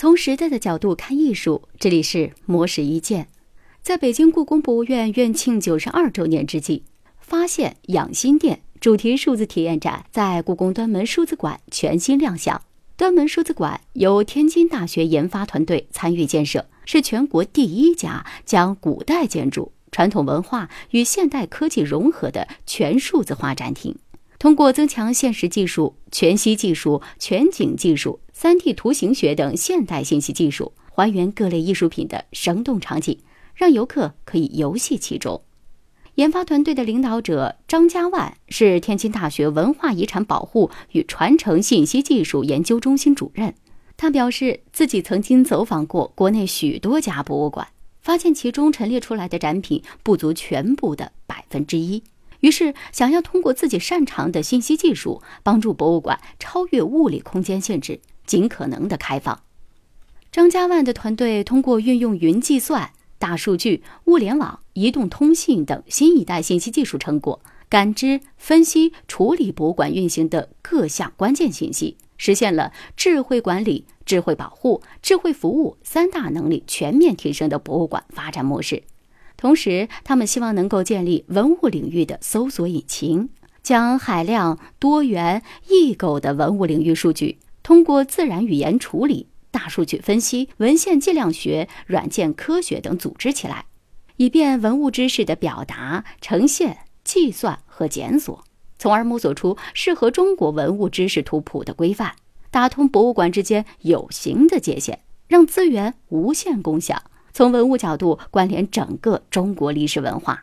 从时代的角度看艺术，这里是魔石一见。在北京故宫博物院院庆九十二周年之际，发现养心殿主题数字体验展在故宫端门数字馆全新亮相。端门数字馆由天津大学研发团队参与建设，是全国第一家将古代建筑、传统文化与现代科技融合的全数字化展厅。通过增强现实技术、全息技术、全景技术、3D 图形学等现代信息技术，还原各类艺术品的生动场景，让游客可以游戏其中。研发团队的领导者张家万是天津大学文化遗产保护与传承信息技术研究中心主任。他表示，自己曾经走访过国内许多家博物馆，发现其中陈列出来的展品不足全部的百分之一。于是，想要通过自己擅长的信息技术，帮助博物馆超越物理空间限制，尽可能的开放。张家万的团队通过运用云计算、大数据、物联网、移动通信等新一代信息技术成果，感知、分析、处理博物馆运行的各项关键信息，实现了智慧管理、智慧保护、智慧服务三大能力全面提升的博物馆发展模式。同时，他们希望能够建立文物领域的搜索引擎，将海量、多元、异构的文物领域数据，通过自然语言处理、大数据分析、文献计量学、软件科学等组织起来，以便文物知识的表达、呈现、计算和检索，从而摸索出适合中国文物知识图谱的规范，打通博物馆之间有形的界限，让资源无限共享。从文物角度关联整个中国历史文化。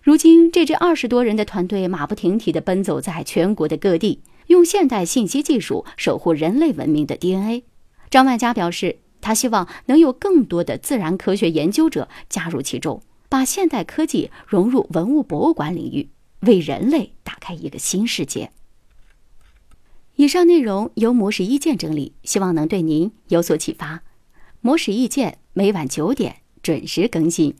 如今，这支二十多人的团队马不停蹄地奔走在全国的各地，用现代信息技术守护人类文明的 DNA。张万佳表示，他希望能有更多的自然科学研究者加入其中，把现代科技融入文物博物馆领域，为人类打开一个新世界。以上内容由模式意见整理，希望能对您有所启发。模式意见。每晚九点准时更新。